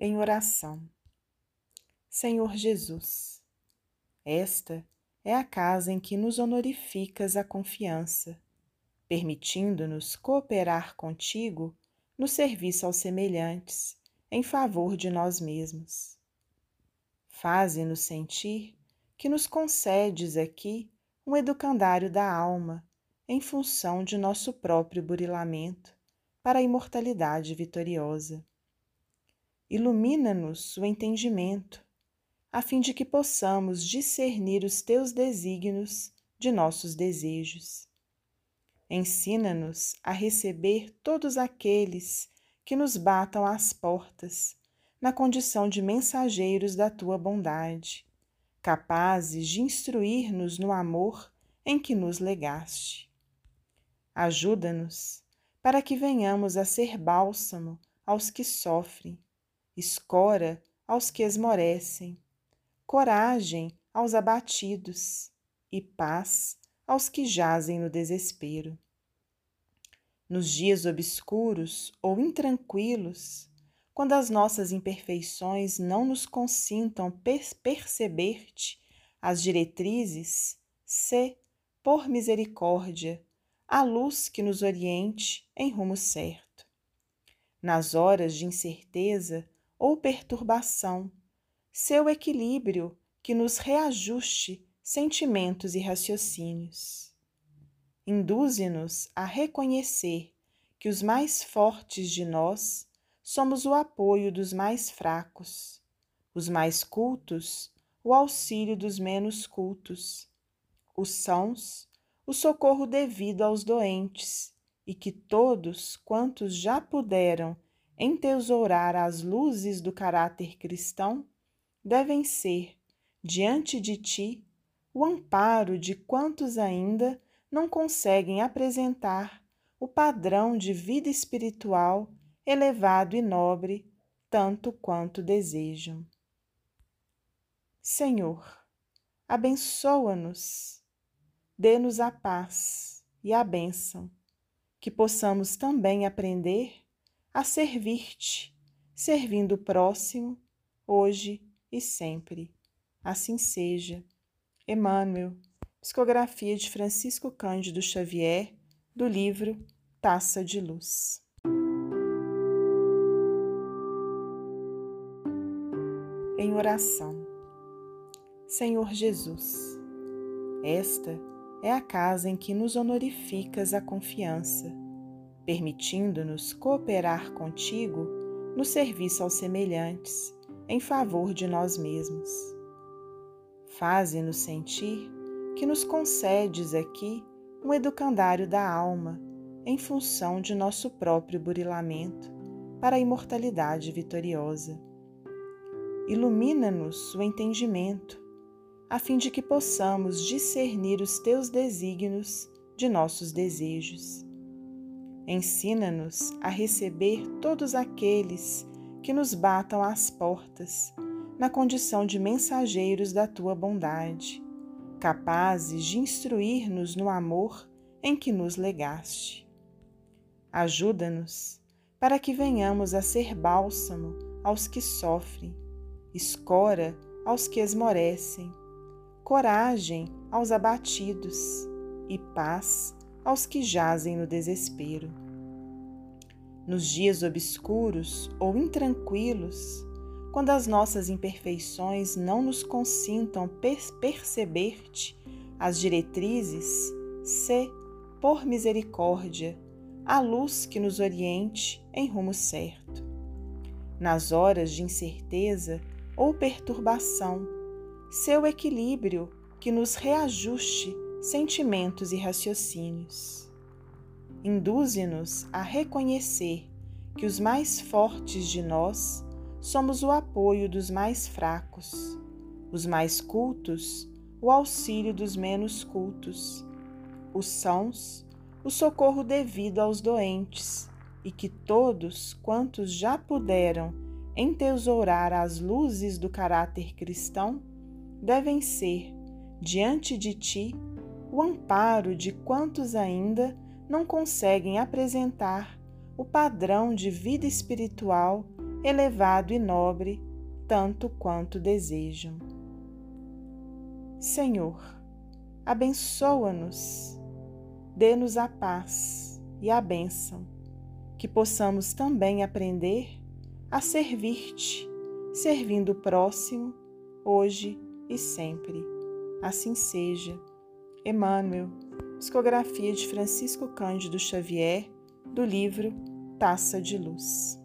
em oração. Senhor Jesus, esta é a casa em que nos honorificas a confiança, permitindo-nos cooperar contigo no serviço aos semelhantes, em favor de nós mesmos. Faze-nos sentir que nos concedes aqui um educandário da alma em função de nosso próprio burilamento para a imortalidade vitoriosa ilumina-nos o entendimento, a fim de que possamos discernir os teus desígnios de nossos desejos. Ensina-nos a receber todos aqueles que nos batam às portas, na condição de mensageiros da tua bondade, capazes de instruir-nos no amor em que nos legaste. Ajuda-nos para que venhamos a ser bálsamo aos que sofrem escora aos que esmorecem, coragem aos abatidos e paz aos que jazem no desespero. Nos dias obscuros ou intranquilos, quando as nossas imperfeições não nos consintam per perceber-te as diretrizes, se, por misericórdia, a luz que nos oriente em rumo certo. Nas horas de incerteza, ou perturbação, seu equilíbrio que nos reajuste sentimentos e raciocínios. Induze-nos a reconhecer que os mais fortes de nós somos o apoio dos mais fracos, os mais cultos, o auxílio dos menos cultos, os sãos, o socorro devido aos doentes, e que todos quantos já puderam entesourar as luzes do caráter cristão devem ser, diante de ti, o amparo de quantos ainda não conseguem apresentar o padrão de vida espiritual elevado e nobre, tanto quanto desejam. Senhor, abençoa-nos, dê-nos a paz e a bênção, que possamos também aprender a servir-te, servindo o próximo, hoje e sempre. Assim seja. Emmanuel, psicografia de Francisco Cândido Xavier, do livro Taça de Luz. Em oração. Senhor Jesus, esta é a casa em que nos honorificas a confiança permitindo-nos cooperar contigo no serviço aos semelhantes, em favor de nós mesmos. Faze-nos sentir que nos concedes aqui um educandário da alma, em função de nosso próprio burilamento, para a imortalidade vitoriosa. Ilumina-nos o entendimento, a fim de que possamos discernir os teus desígnios de nossos desejos Ensina-nos a receber todos aqueles que nos batam às portas, na condição de mensageiros da tua bondade, capazes de instruir-nos no amor em que nos legaste. Ajuda-nos para que venhamos a ser bálsamo aos que sofrem, escora aos que esmorecem, coragem aos abatidos e paz aos que jazem no desespero. Nos dias obscuros ou intranquilos, quando as nossas imperfeições não nos consintam perceber-te as diretrizes, se, por misericórdia, a luz que nos oriente em rumo certo. Nas horas de incerteza ou perturbação, seu equilíbrio que nos reajuste sentimentos e raciocínios. Induze-nos a reconhecer que os mais fortes de nós somos o apoio dos mais fracos, os mais cultos, o auxílio dos menos cultos, os sãos, o socorro devido aos doentes, e que todos quantos já puderam entesourar as luzes do caráter cristão devem ser, diante de ti, o amparo de quantos ainda não conseguem apresentar o padrão de vida espiritual elevado e nobre, tanto quanto desejam. Senhor, abençoa-nos, dê-nos a paz e a bênção, que possamos também aprender a servir-te, servindo o próximo, hoje e sempre. Assim seja. Emmanuel, psicografia de Francisco Cândido Xavier, do livro Taça de Luz.